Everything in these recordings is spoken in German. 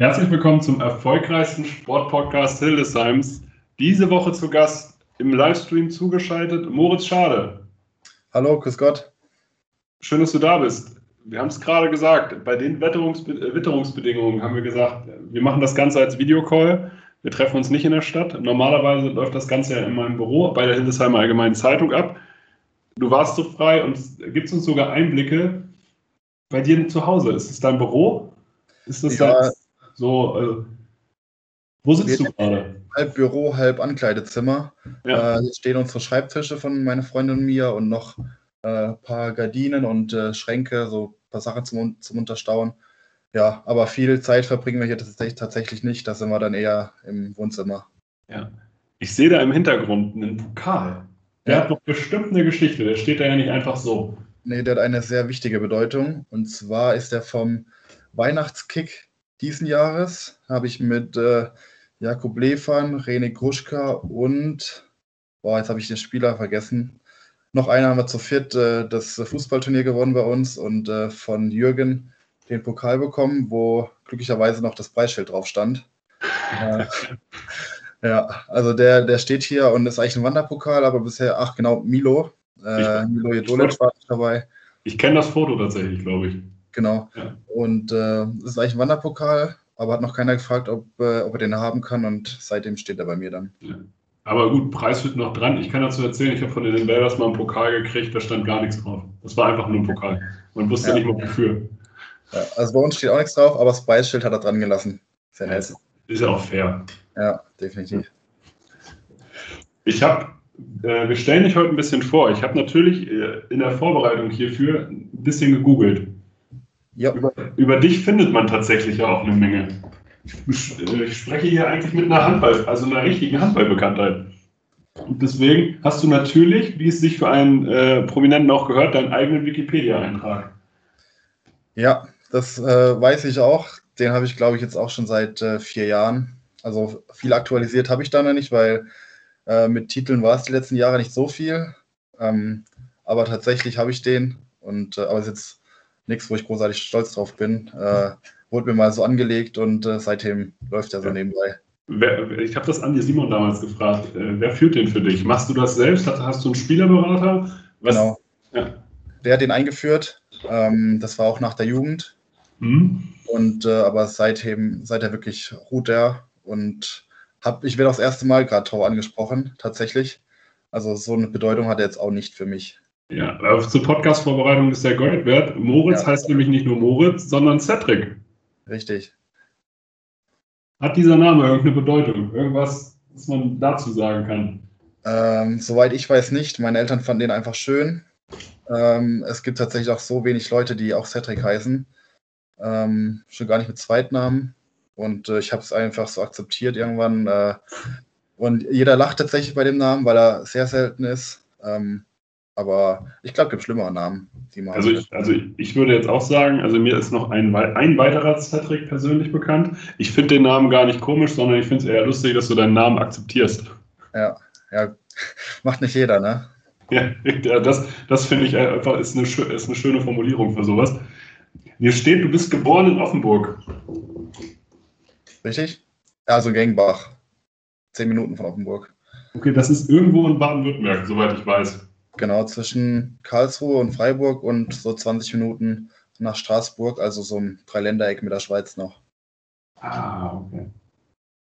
Herzlich willkommen zum erfolgreichsten Sportpodcast Hildesheims. Diese Woche zu Gast im Livestream zugeschaltet Moritz Schade. Hallo, grüß Gott. Schön, dass du da bist. Wir haben es gerade gesagt, bei den Witterungsbe äh, Witterungsbedingungen haben wir gesagt, wir machen das Ganze als Videocall. Wir treffen uns nicht in der Stadt. Normalerweise läuft das Ganze ja in meinem Büro bei der Hildesheimer Allgemeinen Zeitung ab. Du warst so frei und gibt uns sogar Einblicke bei dir zu Hause. Ist es dein Büro? Ist das ja, dein, so? Äh, wo sitzt du gerade? Halb Büro, halb Ankleidezimmer. Ja. Äh, hier stehen unsere Schreibtische von meiner Freundin und mir und noch ein äh, paar Gardinen und äh, Schränke, so ein paar Sachen zum, zum Unterstauen. Ja, aber viel Zeit verbringen wir hier tatsächlich nicht. Da sind wir dann eher im Wohnzimmer. Ja. Ich sehe da im Hintergrund einen Pokal. Der ja. hat doch bestimmt eine Geschichte. Der steht da ja nicht einfach so. Nee, der hat eine sehr wichtige Bedeutung. Und zwar ist er vom Weihnachtskick diesen Jahres. Habe ich mit äh, Jakub Lefan, René Gruschka und, boah, jetzt habe ich den Spieler vergessen. Noch einer haben wir zu viert äh, das Fußballturnier gewonnen bei uns und äh, von Jürgen den Pokal bekommen, wo glücklicherweise noch das Preisschild drauf stand. Äh, ja, also der, der steht hier und ist eigentlich ein Wanderpokal, aber bisher, ach genau, Milo. Äh, Milo Jedolic war dabei. Ich kenne das Foto tatsächlich, glaube ich. Genau. Ja. Und äh, ist eigentlich ein Wanderpokal, aber hat noch keiner gefragt, ob, äh, ob er den haben kann und seitdem steht er bei mir dann. Ja. Aber gut, Preis wird noch dran. Ich kann dazu erzählen, ich habe von den Invaders mal einen Pokal gekriegt, da stand gar nichts drauf. Das war einfach nur ein Pokal. Man wusste ja. nicht mal wofür. Ja, also bei uns steht auch nichts drauf, aber das Preisschild hat er dran gelassen. Sehr nett. Ist ja auch fair. Ja, definitiv. Ich habe, äh, wir stellen dich heute ein bisschen vor. Ich habe natürlich äh, in der Vorbereitung hierfür ein bisschen gegoogelt. Ja. Über, über dich findet man tatsächlich ja auch eine Menge. Ich, äh, ich spreche hier eigentlich mit einer Handball, also einer richtigen Handballbekanntheit. Und deswegen hast du natürlich, wie es sich für einen äh, Prominenten auch gehört, deinen eigenen Wikipedia-Eintrag. Ja, das äh, weiß ich auch. Den habe ich, glaube ich, jetzt auch schon seit äh, vier Jahren. Also viel aktualisiert habe ich da noch nicht, weil äh, mit Titeln war es die letzten Jahre nicht so viel. Ähm, aber tatsächlich habe ich den. Und äh, aber es ist jetzt nichts, wo ich großartig stolz drauf bin. Äh, wurde mir mal so angelegt und äh, seitdem läuft er so nebenbei. Ich habe das Andi Simon damals gefragt. wer führt den für dich? Machst du das selbst? Hast, du einen Spielerberater? Was? Genau. Ja. Der hat den eingeführt. Ähm, das war auch nach der Jugend. Mhm. Und äh, aber seitdem, seit er wirklich ruht er und hab, ich werde auch das erste Mal gerade Tor angesprochen, tatsächlich. Also so eine Bedeutung hat er jetzt auch nicht für mich. Ja, aber zur Podcast-Vorbereitung ist der Gold wert. Moritz ja. heißt nämlich nicht nur Moritz, sondern Cedric. Richtig. Hat dieser Name irgendeine Bedeutung? Irgendwas, was man dazu sagen kann? Ähm, soweit ich weiß nicht. Meine Eltern fanden den einfach schön. Ähm, es gibt tatsächlich auch so wenig Leute, die auch Cedric heißen. Ähm, schon gar nicht mit Zweitnamen. Und äh, ich habe es einfach so akzeptiert irgendwann. Äh, und jeder lacht tatsächlich bei dem Namen, weil er sehr selten ist. Ähm, aber ich glaube, es gibt schlimmere Namen, die man. Also ich, also ich würde jetzt auch sagen, also mir ist noch ein, ein weiterer Cedric persönlich bekannt. Ich finde den Namen gar nicht komisch, sondern ich finde es eher lustig, dass du deinen Namen akzeptierst. Ja, ja, macht nicht jeder, ne? Ja, das, das finde ich einfach ist eine, ist eine schöne Formulierung für sowas. Hier steht, du bist geboren in Offenburg. Richtig? Also Gengbach. Zehn Minuten von Offenburg. Okay, das ist irgendwo in Baden-Württemberg, soweit ich weiß. Genau, zwischen Karlsruhe und Freiburg und so 20 Minuten nach Straßburg, also so ein Dreiländereck mit der Schweiz noch. Ah, okay.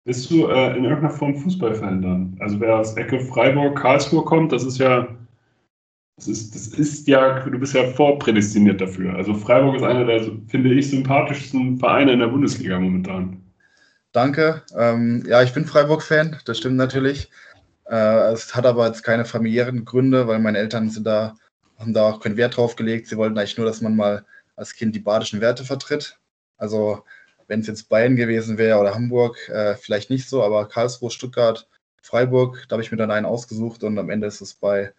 Bist du äh, in irgendeiner Form Fußballfan dann? Also wer aus Ecke Freiburg, Karlsruhe kommt, das ist ja, das ist, das ist ja, du bist ja vorprädestiniert dafür. Also Freiburg ist einer der, finde ich, sympathischsten Vereine in der Bundesliga momentan. Danke. Ähm, ja, ich bin Freiburg-Fan, das stimmt natürlich. Äh, es hat aber jetzt keine familiären Gründe, weil meine Eltern sind da, haben da auch keinen Wert drauf gelegt. Sie wollten eigentlich nur, dass man mal als Kind die badischen Werte vertritt. Also wenn es jetzt Bayern gewesen wäre oder Hamburg, äh, vielleicht nicht so, aber Karlsruhe, Stuttgart, Freiburg, da habe ich mir dann einen ausgesucht und am Ende ist es bei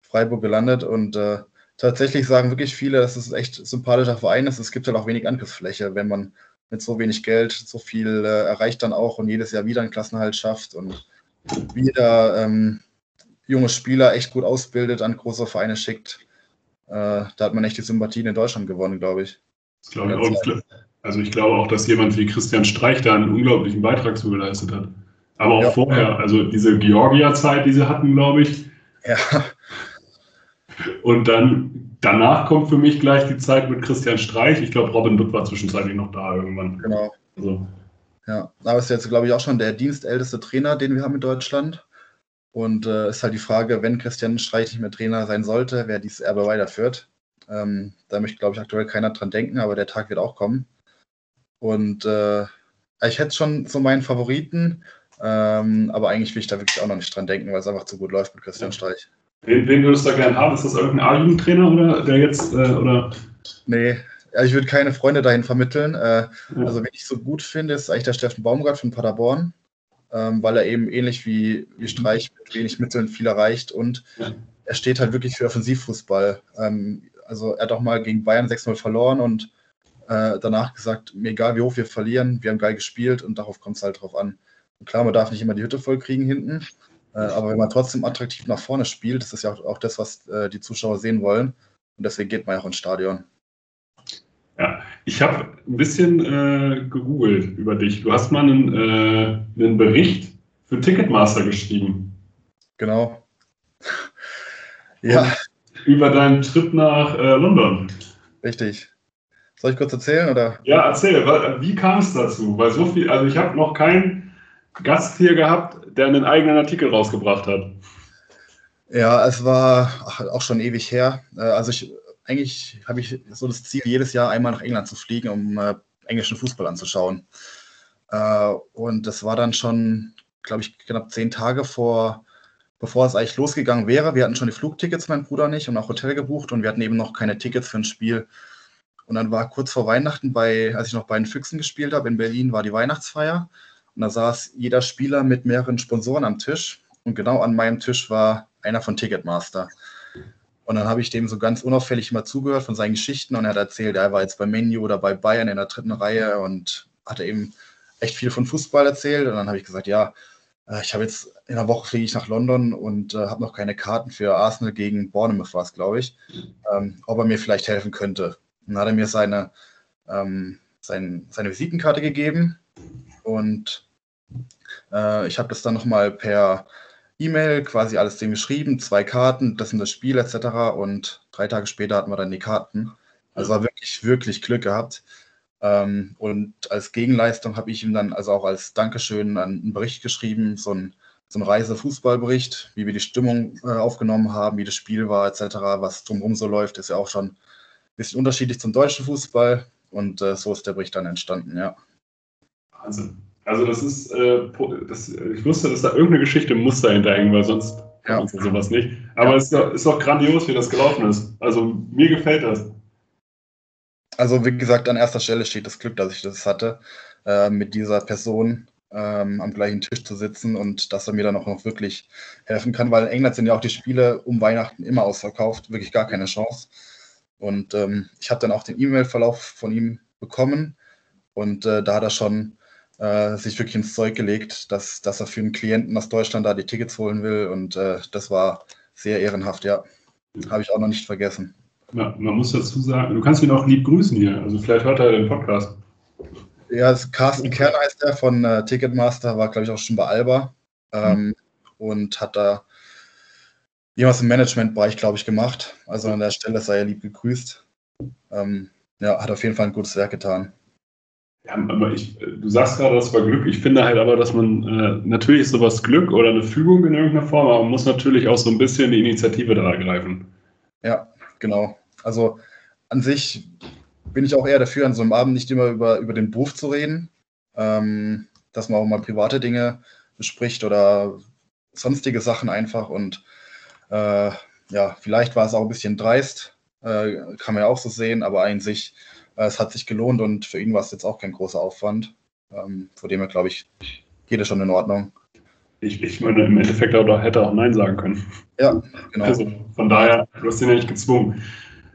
Freiburg gelandet und äh, tatsächlich sagen wirklich viele, dass es echt sympathischer Verein ist. Es gibt halt auch wenig Angriffsfläche, wenn man mit so wenig Geld so viel äh, erreicht dann auch und jedes Jahr wieder einen Klassenhalt schafft und wieder ähm, junge Spieler echt gut ausbildet, an große Vereine schickt. Äh, da hat man echt die Sympathien in Deutschland gewonnen, glaube ich. Das glaube ich auch. Also ich glaube auch, dass jemand wie Christian Streich da einen unglaublichen Beitrag zu geleistet hat. Aber auch ja. vorher, also diese Georgia-Zeit, die sie hatten, glaube ich. Ja. Und dann danach kommt für mich gleich die Zeit mit Christian Streich. Ich glaube, Robin Dutt war zwischenzeitlich noch da irgendwann. Genau. Also. Ja, aber ist jetzt, glaube ich, auch schon der dienstälteste Trainer, den wir haben in Deutschland. Und äh, ist halt die Frage, wenn Christian Streich nicht mehr Trainer sein sollte, wer dieses Erbe weiterführt. Ähm, da möchte, glaube ich, aktuell keiner dran denken, aber der Tag wird auch kommen. Und äh, ich hätte schon so meinen Favoriten, ähm, aber eigentlich will ich da wirklich auch noch nicht dran denken, weil es einfach zu gut läuft mit Christian Streich. Wen, wen würdest du da gerne haben? Ist das irgendein A-Jugendtrainer oder der jetzt äh, oder? Nee, ich würde keine Freunde dahin vermitteln. Äh, ja. Also, wen ich so gut finde, ist eigentlich der Steffen Baumgart von Paderborn, ähm, weil er eben ähnlich wie, wie Streich mit wenig Mitteln viel erreicht und ja. er steht halt wirklich für Offensivfußball. Ähm, also, er hat auch mal gegen Bayern 6-0 verloren und äh, danach gesagt, mir egal wie hoch wir verlieren, wir haben geil gespielt und darauf kommt es halt drauf an. Und klar, man darf nicht immer die Hütte voll kriegen hinten, äh, aber wenn man trotzdem attraktiv nach vorne spielt, das ist ja auch, auch das, was äh, die Zuschauer sehen wollen. Und deswegen geht man ja auch ins Stadion. Ich habe ein bisschen äh, gegoogelt über dich. Du hast mal einen, äh, einen Bericht für Ticketmaster geschrieben. Genau. ja. über deinen Trip nach äh, London. Richtig. Soll ich kurz erzählen? Oder? Ja, erzähl. Wie kam es dazu? Weil so viel, also ich habe noch keinen Gast hier gehabt, der einen eigenen Artikel rausgebracht hat. Ja, es war auch schon ewig her. Äh, also ich eigentlich habe ich so das Ziel, jedes Jahr einmal nach England zu fliegen, um äh, englischen Fußball anzuschauen. Äh, und das war dann schon, glaube ich, knapp zehn Tage vor, bevor es eigentlich losgegangen wäre. Wir hatten schon die Flugtickets, mein Bruder nicht, und auch Hotel gebucht und wir hatten eben noch keine Tickets für ein Spiel und dann war kurz vor Weihnachten, bei, als ich noch bei den Füchsen gespielt habe, in Berlin war die Weihnachtsfeier. Und da saß jeder Spieler mit mehreren Sponsoren am Tisch. Und genau an meinem Tisch war einer von Ticketmaster. Und dann habe ich dem so ganz unauffällig mal zugehört von seinen Geschichten und er hat erzählt, er war jetzt bei Menu oder bei Bayern in der dritten Reihe und hatte eben echt viel von Fußball erzählt. Und dann habe ich gesagt, ja, äh, ich habe jetzt in einer Woche fliege ich nach London und äh, habe noch keine Karten für Arsenal gegen Bournemouth, was glaube ich, ähm, ob er mir vielleicht helfen könnte. Dann hat er mir seine, ähm, sein, seine Visitenkarte gegeben und äh, ich habe das dann nochmal per E-Mail quasi alles dem geschrieben, zwei Karten, das sind das Spiel etc. Und drei Tage später hatten wir dann die Karten. Also war wirklich, wirklich Glück gehabt. Ähm, und als Gegenleistung habe ich ihm dann, also auch als Dankeschön, einen Bericht geschrieben, so ein, so ein Reise-Fußballbericht, wie wir die Stimmung äh, aufgenommen haben, wie das Spiel war etc., was drumherum so läuft, ist ja auch schon bisschen unterschiedlich zum deutschen Fußball und äh, so ist der Bericht dann entstanden, ja. Wahnsinn. Also das ist, äh, das, ich wusste, dass da irgendeine Geschichte muss dahinter hängen, weil sonst ja. man sowas nicht. Aber ja. es ist doch, ist doch grandios, wie das gelaufen ist. Also mir gefällt das. Also wie gesagt, an erster Stelle steht das Glück, dass ich das hatte, äh, mit dieser Person ähm, am gleichen Tisch zu sitzen und dass er mir dann auch noch wirklich helfen kann, weil in England sind ja auch die Spiele um Weihnachten immer ausverkauft, wirklich gar keine Chance. Und ähm, ich habe dann auch den E-Mail-Verlauf von ihm bekommen und äh, da hat er schon äh, sich wirklich ins Zeug gelegt, dass, dass er für einen Klienten aus Deutschland da die Tickets holen will und äh, das war sehr ehrenhaft, ja. Habe ich auch noch nicht vergessen. Ja, man muss dazu sagen, du kannst ihn auch lieb grüßen hier, also vielleicht hört er den Podcast. Ja, das Carsten Kern heißt er von äh, Ticketmaster, war glaube ich auch schon bei Alba ähm, mhm. und hat da jemals im Managementbereich, glaube ich, gemacht. Also an der Stelle sei er lieb gegrüßt. Ähm, ja, hat auf jeden Fall ein gutes Werk getan. Ja, aber ich, du sagst gerade, das war Glück. Ich finde halt aber, dass man äh, natürlich ist sowas Glück oder eine Fügung in irgendeiner Form, aber man muss natürlich auch so ein bisschen die Initiative da ergreifen. Ja, genau. Also an sich bin ich auch eher dafür, an so einem Abend nicht immer über, über den Beruf zu reden, ähm, dass man auch mal private Dinge bespricht oder sonstige Sachen einfach und äh, ja, vielleicht war es auch ein bisschen dreist, äh, kann man ja auch so sehen, aber eigentlich, äh, es hat sich gelohnt und für ihn war es jetzt auch kein großer Aufwand. Ähm, vor dem er, glaube ich, geht es schon in Ordnung. Ich, ich meine, im Endeffekt auch, hätte er auch Nein sagen können. Ja, genau. Also von daher, du hast ihn ja nicht gezwungen.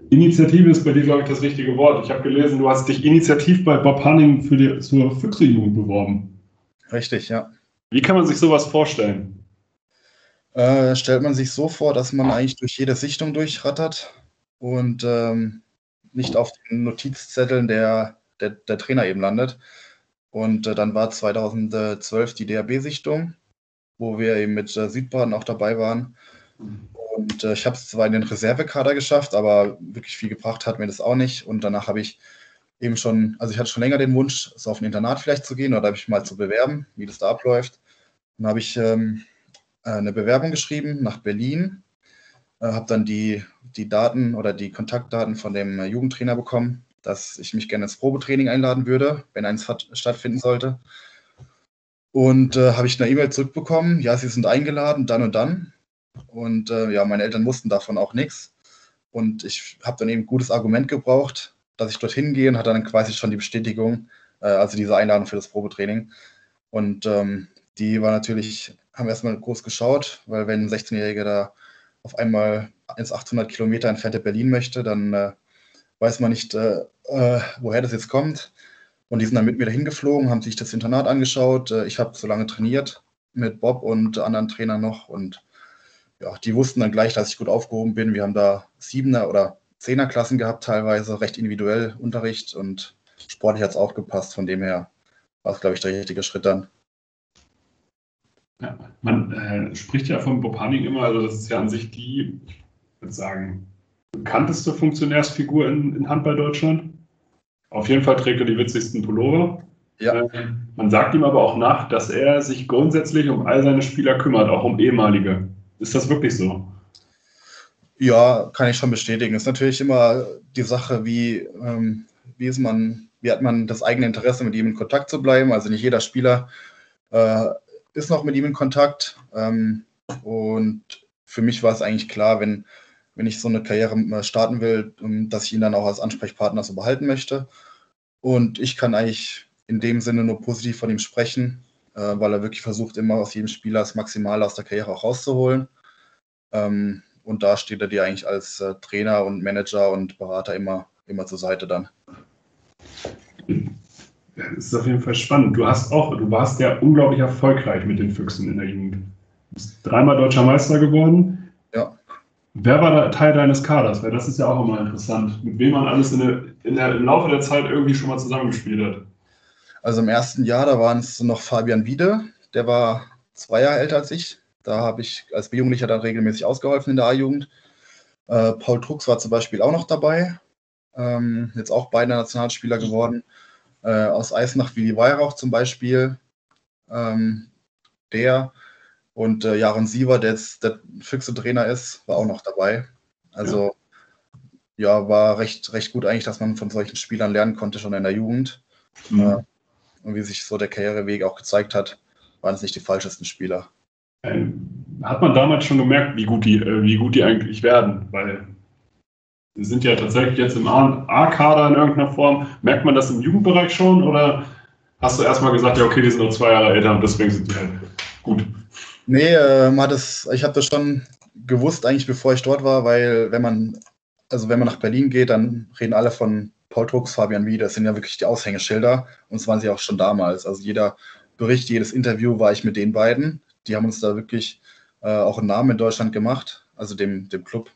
Initiative ist bei dir, glaube ich, das richtige Wort. Ich habe gelesen, du hast dich initiativ bei Bob Hanning für die, zur Füchse-Jugend beworben. Richtig, ja. Wie kann man sich sowas vorstellen? äh, stellt man sich so vor, dass man eigentlich durch jede Sichtung durchrattert und ähm, nicht auf den Notizzetteln der der, der Trainer eben landet. Und äh, dann war 2012 die DAB-Sichtung, wo wir eben mit äh, Südbaden auch dabei waren. Und äh, ich habe es zwar in den Reservekader geschafft, aber wirklich viel gebracht hat mir das auch nicht. Und danach habe ich eben schon, also ich hatte schon länger den Wunsch, so auf ein Internat vielleicht zu gehen oder habe ich mal zu bewerben, wie das da abläuft. Dann habe ich ähm, eine Bewerbung geschrieben nach Berlin, äh, habe dann die, die Daten oder die Kontaktdaten von dem äh, Jugendtrainer bekommen, dass ich mich gerne ins Probetraining einladen würde, wenn eins hat, stattfinden sollte. Und äh, habe ich eine E-Mail zurückbekommen, ja, Sie sind eingeladen, dann und dann. Und äh, ja, meine Eltern wussten davon auch nichts. Und ich habe dann eben ein gutes Argument gebraucht, dass ich dorthin gehe und hatte dann quasi schon die Bestätigung, äh, also diese Einladung für das Probetraining. Und ähm, die war natürlich, haben erstmal groß geschaut, weil wenn ein 16-Jähriger da auf einmal ins 800 Kilometer entfernte Berlin möchte, dann äh, weiß man nicht, äh, äh, woher das jetzt kommt. Und die sind dann mit mir dahin geflogen, haben sich das Internat angeschaut. Äh, ich habe so lange trainiert mit Bob und anderen Trainern noch und ja, die wussten dann gleich, dass ich gut aufgehoben bin. Wir haben da Siebener oder Zehnerklassen gehabt, teilweise recht individuell Unterricht und sportlich hat es auch gepasst. Von dem her war es, glaube ich, der richtige Schritt dann. Ja, man äh, spricht ja von Bob Hanning immer, also das ist ja an sich die, ich würde sagen, bekannteste Funktionärsfigur in, in Handball Deutschland. Auf jeden Fall trägt er die witzigsten Pullover. Ja. Äh, man sagt ihm aber auch nach, dass er sich grundsätzlich um all seine Spieler kümmert, auch um ehemalige. Ist das wirklich so? Ja, kann ich schon bestätigen. Ist natürlich immer die Sache, wie, ähm, wie ist man, wie hat man das eigene Interesse, mit ihm in Kontakt zu bleiben. Also nicht jeder Spieler äh, ist noch mit ihm in Kontakt. Ähm, und für mich war es eigentlich klar, wenn, wenn ich so eine Karriere äh, starten will, ähm, dass ich ihn dann auch als Ansprechpartner so behalten möchte. Und ich kann eigentlich in dem Sinne nur positiv von ihm sprechen, äh, weil er wirklich versucht, immer aus jedem Spieler das Maximale aus der Karriere auch rauszuholen. Ähm, und da steht er dir eigentlich als äh, Trainer und Manager und Berater immer, immer zur Seite dann. Das ist auf jeden Fall spannend. Du hast auch, du warst ja unglaublich erfolgreich mit den Füchsen in der Jugend. Du bist dreimal deutscher Meister geworden. Ja. Wer war da Teil deines Kaders? Weil das ist ja auch immer interessant, mit wem man alles in der, in der, im Laufe der Zeit irgendwie schon mal zusammengespielt hat. Also im ersten Jahr, da waren es noch Fabian Wiede, der war zwei Jahre älter als ich, da habe ich als Jugendlicher dann regelmäßig ausgeholfen in der A-Jugend. Äh, Paul Trucks war zum Beispiel auch noch dabei. Ähm, jetzt auch beide Nationalspieler geworden. Äh, aus Eisenach Willi Weihrauch zum Beispiel. Ähm, der und äh, Jaron Siever, der jetzt der Füchse-Trainer ist, war auch noch dabei. Also ja. ja, war recht, recht gut eigentlich, dass man von solchen Spielern lernen konnte, schon in der Jugend. Mhm. Äh, und wie sich so der Karriereweg auch gezeigt hat, waren es nicht die falschesten Spieler. Ähm, hat man damals schon gemerkt, wie gut die, äh, wie gut die eigentlich werden? Weil sind ja tatsächlich jetzt im A-Kader in irgendeiner Form. Merkt man das im Jugendbereich schon oder hast du erstmal gesagt, ja, okay, die sind nur zwei Jahre älter und deswegen sind die halt gut? Nee, äh, man das, ich habe das schon gewusst, eigentlich bevor ich dort war, weil wenn man, also wenn man nach Berlin geht, dann reden alle von Paul Drucks, Fabian Wie, das sind ja wirklich die Aushängeschilder und es waren sie auch schon damals. Also jeder Bericht, jedes Interview war ich mit den beiden die haben uns da wirklich äh, auch einen Namen in Deutschland gemacht, also dem, dem Club.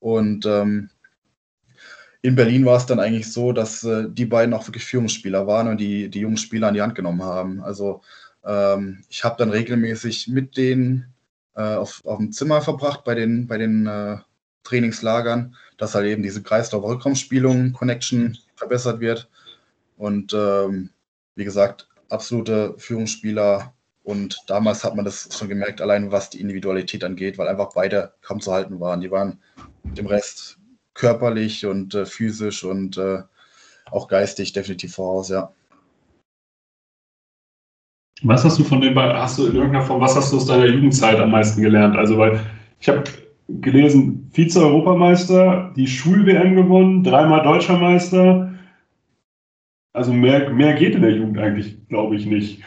Und ähm, in Berlin war es dann eigentlich so, dass äh, die beiden auch wirklich Führungsspieler waren und die, die jungen Spieler an die Hand genommen haben. Also ähm, ich habe dann regelmäßig mit denen äh, auf, auf dem Zimmer verbracht bei den, bei den äh, Trainingslagern, dass halt eben diese Kreislauf-Rückraumspielung, Connection verbessert wird. Und ähm, wie gesagt, absolute Führungsspieler und damals hat man das schon gemerkt, allein was die Individualität angeht, weil einfach beide kaum zu halten waren. Die waren dem Rest körperlich und äh, physisch und äh, auch geistig definitiv voraus, ja. Was hast du von den beiden, hast du in irgendeiner Form, was hast du aus deiner Jugendzeit am meisten gelernt? Also, weil ich habe gelesen, Vize-Europameister, die Schul-WM gewonnen, dreimal Deutscher Meister. Also mehr, mehr geht in der Jugend eigentlich, glaube ich, nicht.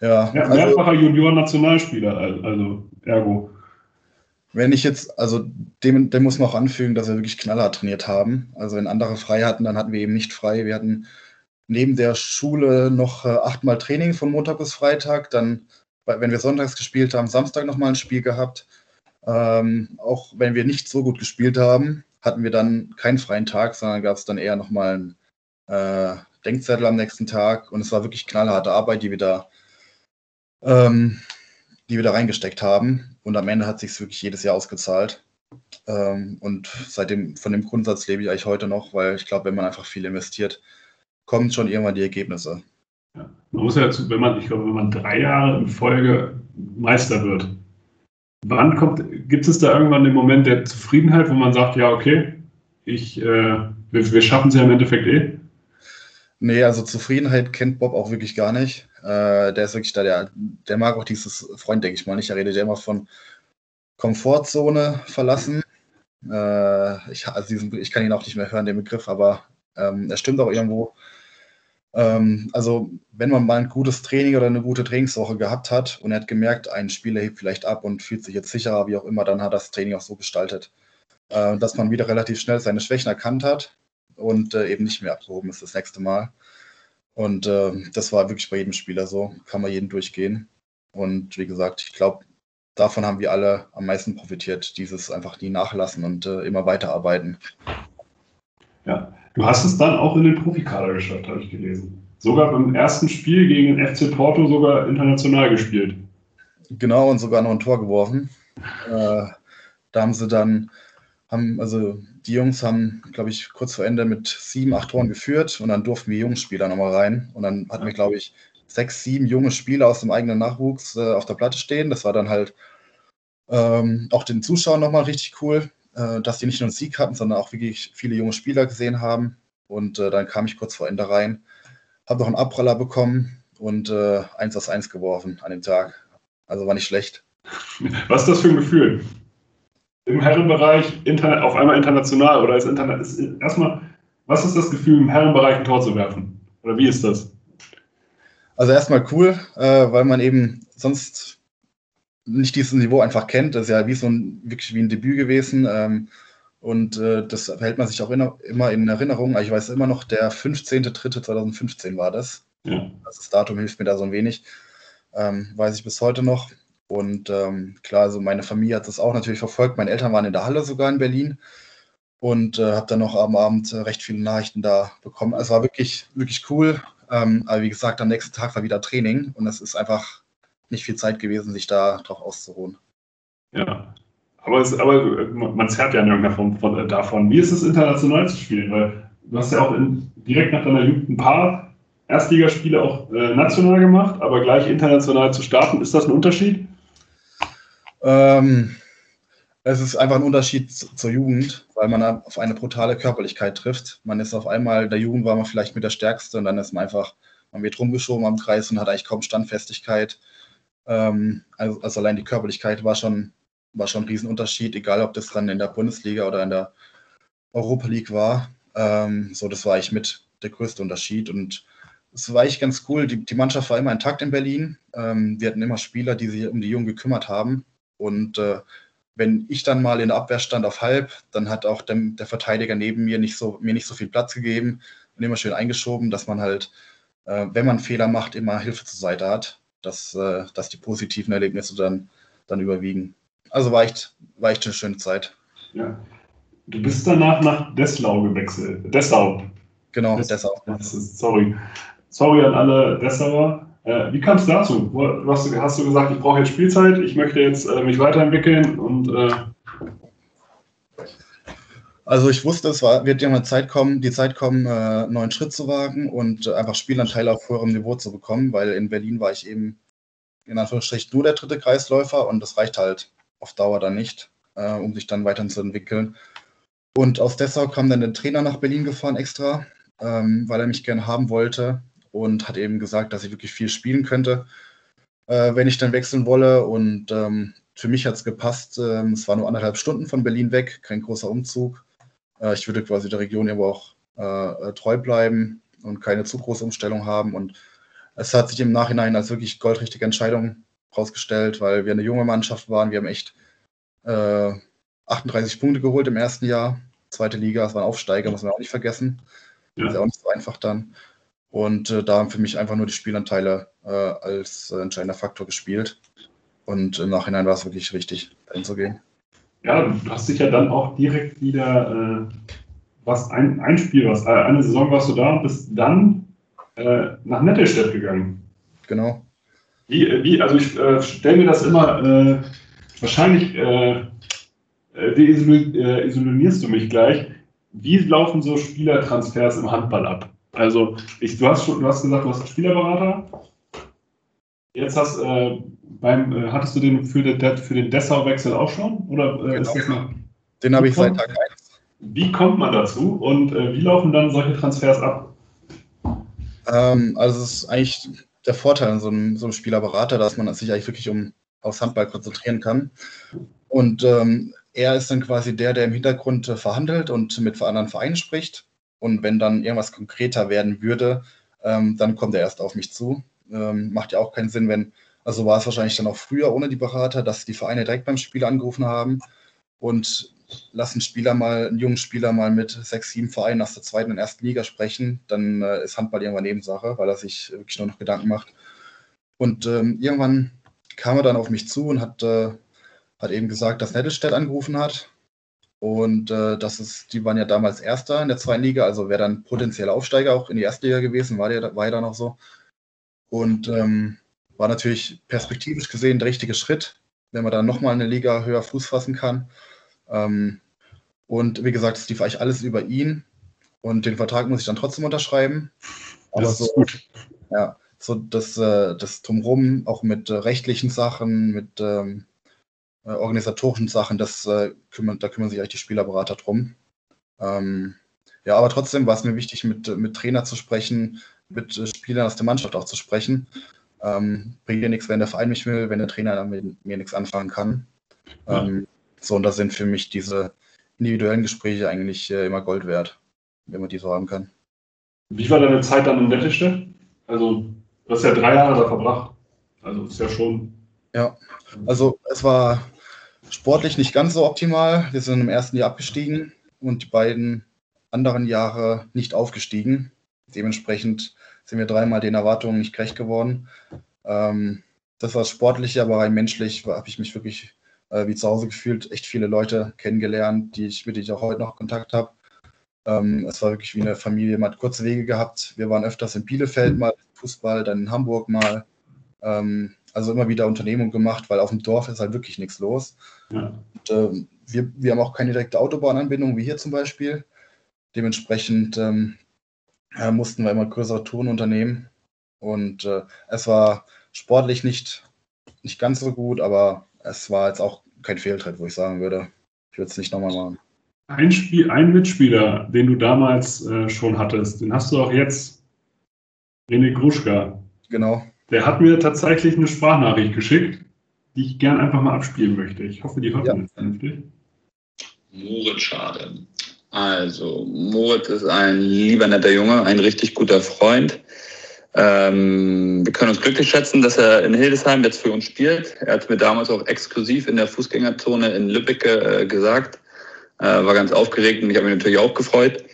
Ja, ja also, mehrfacher Junioren-Nationalspieler, also ergo. Wenn ich jetzt, also dem, dem muss man auch anfügen, dass wir wirklich Knaller trainiert haben. Also wenn andere frei hatten, dann hatten wir eben nicht frei. Wir hatten neben der Schule noch äh, achtmal Training von Montag bis Freitag. Dann, wenn wir sonntags gespielt haben, Samstag nochmal ein Spiel gehabt. Ähm, auch wenn wir nicht so gut gespielt haben, hatten wir dann keinen freien Tag, sondern gab es dann eher nochmal einen äh, Denkzettel am nächsten Tag und es war wirklich knallharte Arbeit, die wir da, ähm, die wir da reingesteckt haben. Und am Ende hat sich wirklich jedes Jahr ausgezahlt. Ähm, und seitdem, von dem Grundsatz lebe ich eigentlich heute noch, weil ich glaube, wenn man einfach viel investiert, kommen schon irgendwann die Ergebnisse. Ja. Man muss ja dazu, wenn man, ich glaube, wenn man drei Jahre in Folge Meister wird, wann kommt, gibt es da irgendwann den Moment der Zufriedenheit, wo man sagt, ja, okay, ich, äh, wir, wir schaffen es ja im Endeffekt eh? Nee, also Zufriedenheit kennt Bob auch wirklich gar nicht. Äh, der ist wirklich da, der, der mag auch dieses Freund, denke ich mal nicht. Er redet ja immer von Komfortzone verlassen. Äh, ich, also diesen, ich kann ihn auch nicht mehr hören, den Begriff, aber ähm, er stimmt auch irgendwo. Ähm, also, wenn man mal ein gutes Training oder eine gute Trainingswoche gehabt hat und er hat gemerkt, ein Spieler hebt vielleicht ab und fühlt sich jetzt sicherer, wie auch immer, dann hat das Training auch so gestaltet, äh, dass man wieder relativ schnell seine Schwächen erkannt hat und äh, eben nicht mehr abgehoben ist das nächste Mal. Und äh, das war wirklich bei jedem Spieler so, kann man jeden durchgehen. Und wie gesagt, ich glaube, davon haben wir alle am meisten profitiert, dieses einfach nie nachlassen und äh, immer weiterarbeiten. Ja, du hast es dann auch in den Profikader geschafft, habe ich gelesen. Sogar beim ersten Spiel gegen den FC Porto sogar international gespielt. Genau, und sogar noch ein Tor geworfen. Äh, da haben sie dann haben, also die Jungs haben, glaube ich, kurz vor Ende mit sieben, acht Toren geführt und dann durften wir Jungspieler nochmal rein. Und dann hatten wir, glaube ich, sechs, sieben junge Spieler aus dem eigenen Nachwuchs äh, auf der Platte stehen. Das war dann halt ähm, auch den Zuschauern nochmal richtig cool, äh, dass die nicht nur einen Sieg hatten, sondern auch wirklich viele junge Spieler gesehen haben. Und äh, dann kam ich kurz vor Ende rein, habe noch einen Abpraller bekommen und äh, eins aus eins geworfen an dem Tag. Also war nicht schlecht. Was ist das für ein Gefühl? Im Herrenbereich Internet, auf einmal international oder ist Internet ist erstmal, was ist das Gefühl, im Herrenbereich ein Tor zu werfen? Oder wie ist das? Also erstmal cool, äh, weil man eben sonst nicht dieses Niveau einfach kennt. Das ist ja wie so ein, wirklich wie ein Debüt gewesen. Ähm, und äh, das behält man sich auch in, immer in Erinnerung. Ich weiß immer noch, der 15.03.2015 war das. Ja. Das Datum hilft mir da so ein wenig. Ähm, weiß ich bis heute noch. Und ähm, klar, also meine Familie hat das auch natürlich verfolgt. Meine Eltern waren in der Halle sogar in Berlin und äh, habe dann noch am Abend äh, recht viele Nachrichten da bekommen. Also war wirklich, wirklich cool. Ähm, aber wie gesagt, am nächsten Tag war wieder Training und es ist einfach nicht viel Zeit gewesen, sich da drauf auszuruhen. Ja, aber, es, aber man zerrt ja in irgendeiner Form von, äh, davon. Wie ist es international zu spielen? Weil du hast ja auch in, direkt nach deiner Jugend ein paar Erstligaspiele auch äh, national gemacht, aber gleich international zu starten. Ist das ein Unterschied? Ähm, es ist einfach ein Unterschied zur Jugend, weil man auf eine brutale Körperlichkeit trifft. Man ist auf einmal, der Jugend war man vielleicht mit der Stärkste und dann ist man einfach, man wird rumgeschoben am Kreis und hat eigentlich kaum Standfestigkeit. Ähm, also, also, allein die Körperlichkeit war schon, war schon ein Riesenunterschied, egal ob das dann in der Bundesliga oder in der Europa League war. Ähm, so, das war eigentlich mit der größte Unterschied und es war eigentlich ganz cool. Die, die Mannschaft war immer intakt in Berlin. Ähm, wir hatten immer Spieler, die sich um die Jungen gekümmert haben. Und äh, wenn ich dann mal in der Abwehr stand auf halb, dann hat auch dem, der Verteidiger neben mir nicht so, mir nicht so viel Platz gegeben und immer schön eingeschoben, dass man halt, äh, wenn man Fehler macht, immer Hilfe zur Seite hat, dass, äh, dass die positiven Erlebnisse dann, dann überwiegen. Also war echt, war echt eine schöne Zeit. Ja. Du bist danach nach Dessau gewechselt. Dessau. Genau, Dessau. Dessau. Sorry. Sorry an alle Dessauer. Äh, wie kam es dazu? Hast du, hast du gesagt, ich brauche jetzt Spielzeit, ich möchte jetzt äh, mich weiterentwickeln und. Äh also ich wusste, es war, wird mal Zeit kommen, die Zeit kommen, äh, einen neuen Schritt zu wagen und einfach Spielanteile auf höherem Niveau zu bekommen, weil in Berlin war ich eben in Anführungsstrichen nur der dritte Kreisläufer und das reicht halt auf Dauer dann nicht, äh, um sich dann weiterzuentwickeln. Und aus Dessau kam dann der Trainer nach Berlin gefahren extra, ähm, weil er mich gerne haben wollte und hat eben gesagt, dass ich wirklich viel spielen könnte, äh, wenn ich dann wechseln wolle. Und ähm, für mich hat es gepasst. Ähm, es war nur anderthalb Stunden von Berlin weg, kein großer Umzug. Äh, ich würde quasi der Region irgendwo auch äh, äh, treu bleiben und keine zu große Umstellung haben. Und es hat sich im Nachhinein als wirklich goldrichtige Entscheidung herausgestellt, weil wir eine junge Mannschaft waren. Wir haben echt 38 äh, Punkte geholt im ersten Jahr. Zweite Liga, es war ein Aufsteiger, muss man auch nicht vergessen. Ja. Das ist ja auch nicht so einfach dann. Und äh, da haben für mich einfach nur die Spielanteile äh, als äh, entscheidender Faktor gespielt. Und im Nachhinein war es wirklich richtig, dahin zu gehen. Ja, du hast dich ja dann auch direkt wieder äh, was ein, ein Spiel, was äh, eine Saison warst du da und bist dann äh, nach Nettelstedt gegangen. Genau. Wie, wie also ich stelle mir das immer, wahrscheinlich isolierst du mich gleich. Wie laufen so Spielertransfers im Handball ab? Also, ich, du, hast schon, du hast gesagt, du hast einen Spielerberater. Jetzt hast, äh, beim, äh, hattest du den für, den, für den Dessau-Wechsel auch schon? Oder äh, genau. ist das noch, den habe ich seit Tag 1. Wie kommt man dazu und äh, wie laufen dann solche Transfers ab? Ähm, also, es ist eigentlich der Vorteil an so einem, so einem Spielerberater, dass man sich eigentlich wirklich um aufs Handball konzentrieren kann. Und ähm, er ist dann quasi der, der im Hintergrund äh, verhandelt und mit anderen Vereinen spricht. Und wenn dann irgendwas konkreter werden würde, ähm, dann kommt er erst auf mich zu. Ähm, macht ja auch keinen Sinn, wenn, also war es wahrscheinlich dann auch früher ohne die Berater, dass die Vereine direkt beim Spiel angerufen haben und lassen Spieler mal, einen jungen Spieler mal mit sechs, sieben Vereinen aus der zweiten und ersten Liga sprechen, dann äh, ist Handball irgendwann Nebensache, weil er sich wirklich nur noch Gedanken macht. Und ähm, irgendwann kam er dann auf mich zu und hat, äh, hat eben gesagt, dass Nettelstedt angerufen hat und äh, das ist, die waren ja damals Erster in der zweiten Liga, also wäre dann potenziell Aufsteiger auch in die erste Liga gewesen, war, der, war ja dann auch so. Und ähm, war natürlich perspektivisch gesehen der richtige Schritt, wenn man dann nochmal eine Liga höher Fuß fassen kann. Ähm, und wie gesagt, es lief eigentlich alles über ihn. Und den Vertrag muss ich dann trotzdem unterschreiben. Aber das so, ja, so das, äh, das Drumherum, auch mit äh, rechtlichen Sachen, mit ähm, äh, organisatorischen Sachen, das, äh, kümmern, da kümmern sich eigentlich die Spielerberater drum. Ähm, ja, aber trotzdem war es mir wichtig, mit, mit Trainer zu sprechen, mit äh, Spielern aus der Mannschaft auch zu sprechen. Ähm, bringt dir nichts, wenn der Verein mich will, wenn der Trainer dann mit mir nichts anfangen kann. Ja. Ähm, so, und da sind für mich diese individuellen Gespräche eigentlich äh, immer Gold wert, wenn man die so haben kann. Wie war deine Zeit dann in Nettische? Also, du hast ja drei Jahre da verbracht. Also, ist ja schon. Ja, also es war sportlich nicht ganz so optimal. Wir sind im ersten Jahr abgestiegen und die beiden anderen Jahre nicht aufgestiegen. Dementsprechend sind wir dreimal den Erwartungen nicht gerecht geworden. Ähm, das war sportlich, aber rein menschlich habe ich mich wirklich äh, wie zu Hause gefühlt. Echt viele Leute kennengelernt, die ich, mit denen ich auch heute noch Kontakt habe. Ähm, es war wirklich wie eine Familie, man hat kurze Wege gehabt. Wir waren öfters in Bielefeld mal Fußball, dann in Hamburg mal. Ähm, also immer wieder Unternehmung gemacht, weil auf dem Dorf ist halt wirklich nichts los. Ja. Und, ähm, wir, wir haben auch keine direkte Autobahnanbindung, wie hier zum Beispiel. Dementsprechend ähm, äh, mussten wir immer größere Touren unternehmen. Und äh, es war sportlich nicht, nicht ganz so gut, aber es war jetzt auch kein Fehltritt, wo ich sagen würde, ich würde es nicht nochmal machen. Ein, Spiel, ein Mitspieler, den du damals äh, schon hattest, den hast du auch jetzt, René Gruschka. Genau. Der hat mir tatsächlich eine Sprachnachricht geschickt, die ich gern einfach mal abspielen möchte. Ich hoffe, die hört man jetzt vernünftig. Moritz Schade. Also, Moritz ist ein lieber, netter Junge, ein richtig guter Freund. Ähm, wir können uns glücklich schätzen, dass er in Hildesheim jetzt für uns spielt. Er hat mir damals auch exklusiv in der Fußgängerzone in Lübeck äh, gesagt. Äh, war ganz aufgeregt und ich habe mich natürlich auch gefreut.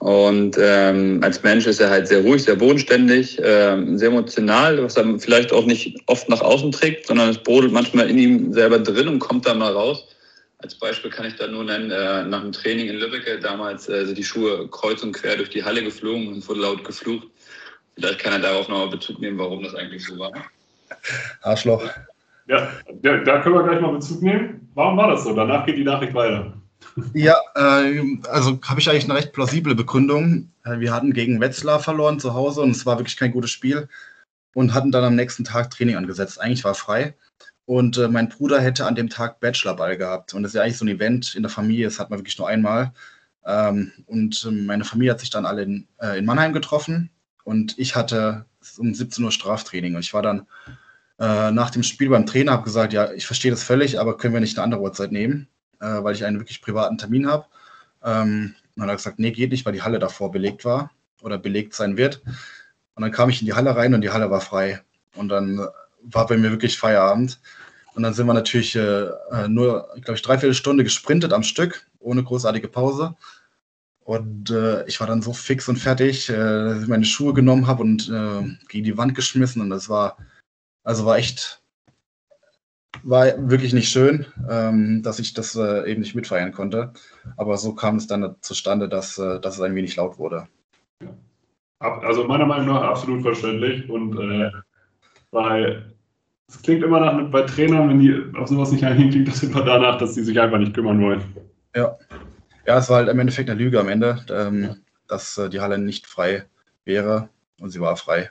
Und ähm, als Mensch ist er halt sehr ruhig, sehr bodenständig, ähm, sehr emotional, was er vielleicht auch nicht oft nach außen trägt, sondern es brodelt manchmal in ihm selber drin und kommt dann mal raus. Als Beispiel kann ich da nur nennen, äh, nach dem Training in Lübeck, damals äh, sind die Schuhe kreuz und quer durch die Halle geflogen und wurde laut geflucht. Vielleicht kann er darauf nochmal Bezug nehmen, warum das eigentlich so war. Arschloch. Ja, da, da können wir gleich mal Bezug nehmen. Warum war das so? Danach geht die Nachricht weiter. Ja, äh, also habe ich eigentlich eine recht plausible Begründung. Äh, wir hatten gegen Wetzlar verloren zu Hause und es war wirklich kein gutes Spiel und hatten dann am nächsten Tag Training angesetzt. Eigentlich war frei. Und äh, mein Bruder hätte an dem Tag Bachelorball gehabt. Und das ist ja eigentlich so ein Event in der Familie, das hat man wirklich nur einmal. Ähm, und ähm, meine Familie hat sich dann alle in, äh, in, Mannheim getroffen und ich hatte um 17 Uhr Straftraining. Und ich war dann äh, nach dem Spiel beim Trainer, habe gesagt, ja, ich verstehe das völlig, aber können wir nicht eine andere Uhrzeit nehmen? Äh, weil ich einen wirklich privaten Termin habe. Ähm, und dann hat er gesagt, nee, geht nicht, weil die Halle davor belegt war oder belegt sein wird. Und dann kam ich in die Halle rein und die Halle war frei. Und dann war bei mir wirklich Feierabend. Und dann sind wir natürlich äh, äh nur, glaube ich, dreiviertel Stunde gesprintet am Stück, ohne großartige Pause. Und äh, ich war dann so fix und fertig, äh, dass ich meine Schuhe genommen habe und äh, gegen die Wand geschmissen. Und das war, also war echt war wirklich nicht schön, ähm, dass ich das äh, eben nicht mitfeiern konnte. Aber so kam es dann zustande, dass, äh, dass es ein wenig laut wurde. Also meiner Meinung nach absolut verständlich. Und äh, weil es klingt immer nach, bei Trainern, wenn die auf sowas nicht eingehen, klingt das immer danach, dass die sich einfach nicht kümmern wollen. Ja. Ja, es war halt im Endeffekt eine Lüge am Ende, ähm, dass äh, die Halle nicht frei wäre und sie war frei.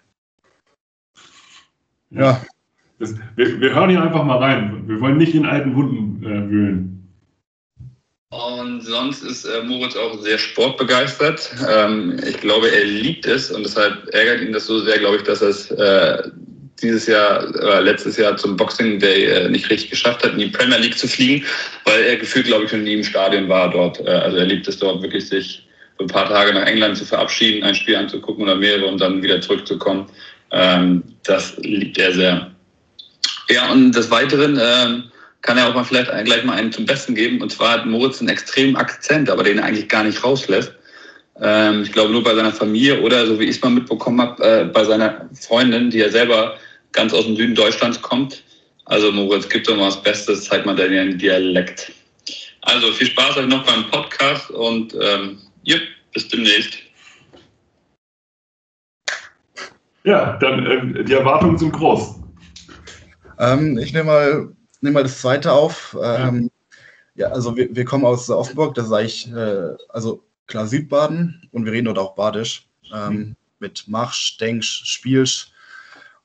Ja. Das, wir, wir, hören hier einfach mal rein. Wir wollen nicht in alten Wunden äh, wühlen. Und sonst ist äh, Moritz auch sehr sportbegeistert. Ähm, ich glaube, er liebt es und deshalb ärgert ihn das so sehr, glaube ich, dass er es äh, dieses Jahr, äh, letztes Jahr zum Boxing Day äh, nicht richtig geschafft hat, in die Premier League zu fliegen, weil er gefühlt, glaube ich, schon nie im Stadion war dort. Äh, also er liebt es dort wirklich, sich für ein paar Tage nach England zu verabschieden, ein Spiel anzugucken oder mehrere und dann wieder zurückzukommen. Ähm, das liebt er sehr. Ja, und des Weiteren ähm, kann er auch mal vielleicht gleich mal einen zum Besten geben. Und zwar hat Moritz einen extremen Akzent, aber den er eigentlich gar nicht rauslässt. Ähm, ich glaube nur bei seiner Familie oder so wie ich es mal mitbekommen habe, äh, bei seiner Freundin, die ja selber ganz aus dem Süden Deutschlands kommt. Also Moritz, gib doch mal was Bestes, zeig mal deinen Dialekt. Also viel Spaß euch noch beim Podcast und ähm, ja, bis demnächst. Ja, dann äh, die Erwartungen sind groß. Ähm, ich nehme mal, nehm mal das zweite auf. Ähm, ja. ja. also wir, wir, kommen aus Offenburg, das ist eigentlich, äh, also klar Südbaden und wir reden dort auch Badisch. Ähm, mhm. Mit Marsch, Denksch, Spielsch.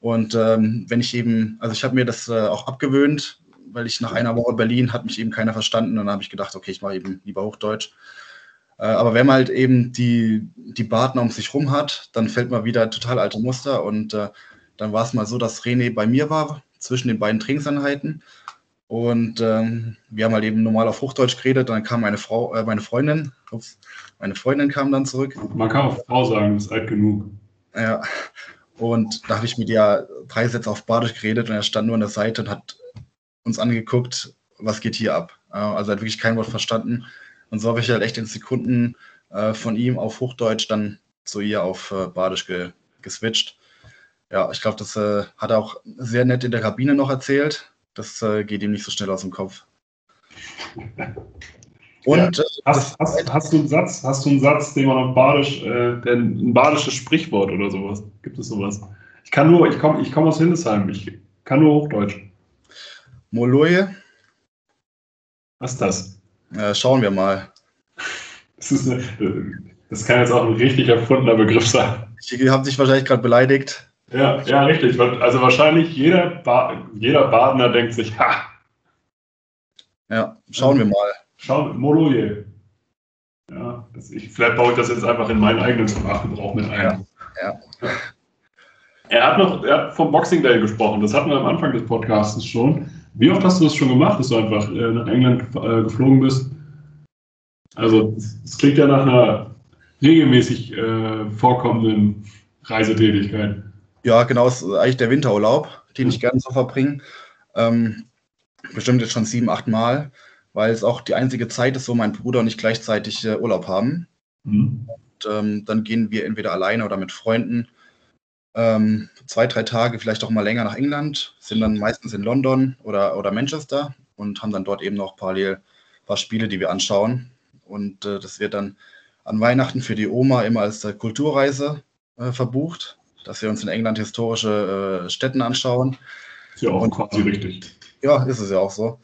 Und ähm, wenn ich eben, also ich habe mir das äh, auch abgewöhnt, weil ich nach einer Woche Berlin hat mich eben keiner verstanden und dann habe ich gedacht, okay, ich mache eben lieber Hochdeutsch. Äh, aber wenn man halt eben die, die Partner um sich rum hat, dann fällt man wieder total alte Muster und äh, dann war es mal so, dass René bei mir war, zwischen den beiden Trainingseinheiten. Und ähm, wir haben halt eben normal auf Hochdeutsch geredet. Dann kam meine Frau, äh, meine Freundin, ups, meine Freundin kam dann zurück. Man kann auch Frau sagen, ist alt genug. Ja. Und da habe ich mit ihr drei Sätze auf Badisch geredet und er stand nur an der Seite und hat uns angeguckt, was geht hier ab. Also er hat wirklich kein Wort verstanden. Und so habe ich halt echt in Sekunden äh, von ihm auf Hochdeutsch dann zu ihr auf äh, Badisch ge geswitcht ja, ich glaube, das äh, hat er auch sehr nett in der Kabine noch erzählt. Das äh, geht ihm nicht so schnell aus dem Kopf. Und ja. Äh, hast, hast, hast, du einen Satz, hast du einen Satz, den man auf Badisch, äh, ein badisches Sprichwort oder sowas? Gibt es sowas? Ich kann nur, ich komme ich komm aus Hildesheim, ich kann nur Hochdeutsch. Moloje? Was ist das? Äh, schauen wir mal. Das, ist eine, das kann jetzt auch ein richtig erfundener Begriff sein. Ich habe dich wahrscheinlich gerade beleidigt. Ja, ja, richtig. Also wahrscheinlich jeder, ba jeder Badener denkt sich, ha. Ja, schauen wir mal. Schauen, Moloje. Ja, das, ich, vielleicht baue ich das jetzt einfach in meinen eigenen Sprachgebrauch mit ein. Ja, ja. Er hat noch er hat vom Boxing Day gesprochen. Das hatten wir am Anfang des Podcasts schon. Wie oft hast du das schon gemacht, dass du einfach äh, nach England äh, geflogen bist? Also, es klingt ja nach einer regelmäßig äh, vorkommenden Reisetätigkeit. Ja, genau, ist eigentlich der Winterurlaub, den ich gerne so verbringe. Ähm, bestimmt jetzt schon sieben, acht Mal, weil es auch die einzige Zeit ist, wo mein Bruder und ich gleichzeitig äh, Urlaub haben. Mhm. Und ähm, dann gehen wir entweder alleine oder mit Freunden ähm, zwei, drei Tage, vielleicht auch mal länger nach England, sind dann meistens in London oder, oder Manchester und haben dann dort eben noch parallel ein paar Spiele, die wir anschauen. Und äh, das wird dann an Weihnachten für die Oma immer als äh, Kulturreise äh, verbucht dass wir uns in England historische äh, Städten anschauen. Ist ja auch und, quasi richtig. Ja, ist es ja auch so.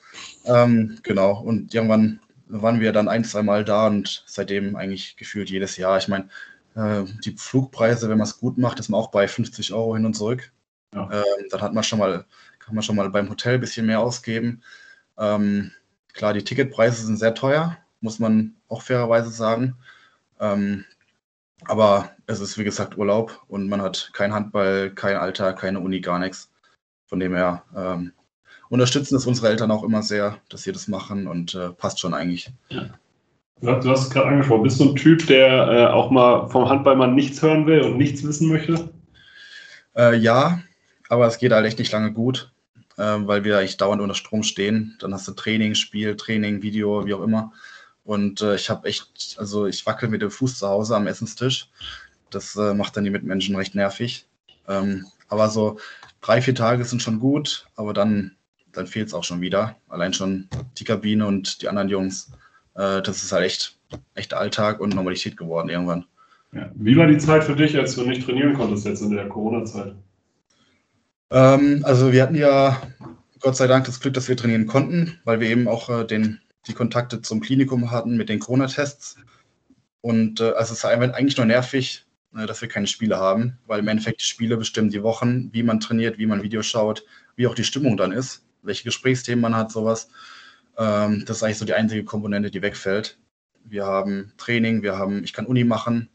Ähm, genau. Und irgendwann waren wir dann ein, zwei Mal da und seitdem eigentlich gefühlt jedes Jahr. Ich meine, äh, die Flugpreise, wenn man es gut macht, ist man auch bei 50 Euro hin und zurück. Ja. Ähm, dann hat man schon mal, kann man schon mal beim Hotel ein bisschen mehr ausgeben. Ähm, klar, die Ticketpreise sind sehr teuer, muss man auch fairerweise sagen. Ähm, aber es ist, wie gesagt, Urlaub und man hat kein Handball, kein Alter, keine Uni, gar nichts. Von dem her ähm, unterstützen es unsere Eltern auch immer sehr, dass sie das machen und äh, passt schon eigentlich. Ja. Du hast es gerade angesprochen. Bist du ein Typ, der äh, auch mal vom Handball mal nichts hören will und nichts wissen möchte? Äh, ja, aber es geht halt echt nicht lange gut, äh, weil wir eigentlich dauernd unter Strom stehen. Dann hast du Training, Spiel, Training, Video, wie auch immer. Und äh, ich habe echt, also ich wackel mit dem Fuß zu Hause am Essenstisch. Das äh, macht dann die Mitmenschen recht nervig. Ähm, aber so drei, vier Tage sind schon gut, aber dann dann fehlt es auch schon wieder. Allein schon die Kabine und die anderen Jungs. Äh, das ist halt echt, echt Alltag und Normalität geworden irgendwann. Ja. Wie war die Zeit für dich, als du nicht trainieren konntest jetzt in der Corona-Zeit? Ähm, also wir hatten ja Gott sei Dank das Glück, dass wir trainieren konnten, weil wir eben auch äh, den, die Kontakte zum Klinikum hatten mit den Corona-Tests. Und äh, also es ist eigentlich nur nervig, äh, dass wir keine Spiele haben, weil im Endeffekt die Spiele bestimmen die Wochen, wie man trainiert, wie man Videos schaut, wie auch die Stimmung dann ist, welche Gesprächsthemen man hat, sowas. Ähm, das ist eigentlich so die einzige Komponente, die wegfällt. Wir haben Training, wir haben, ich kann Uni machen,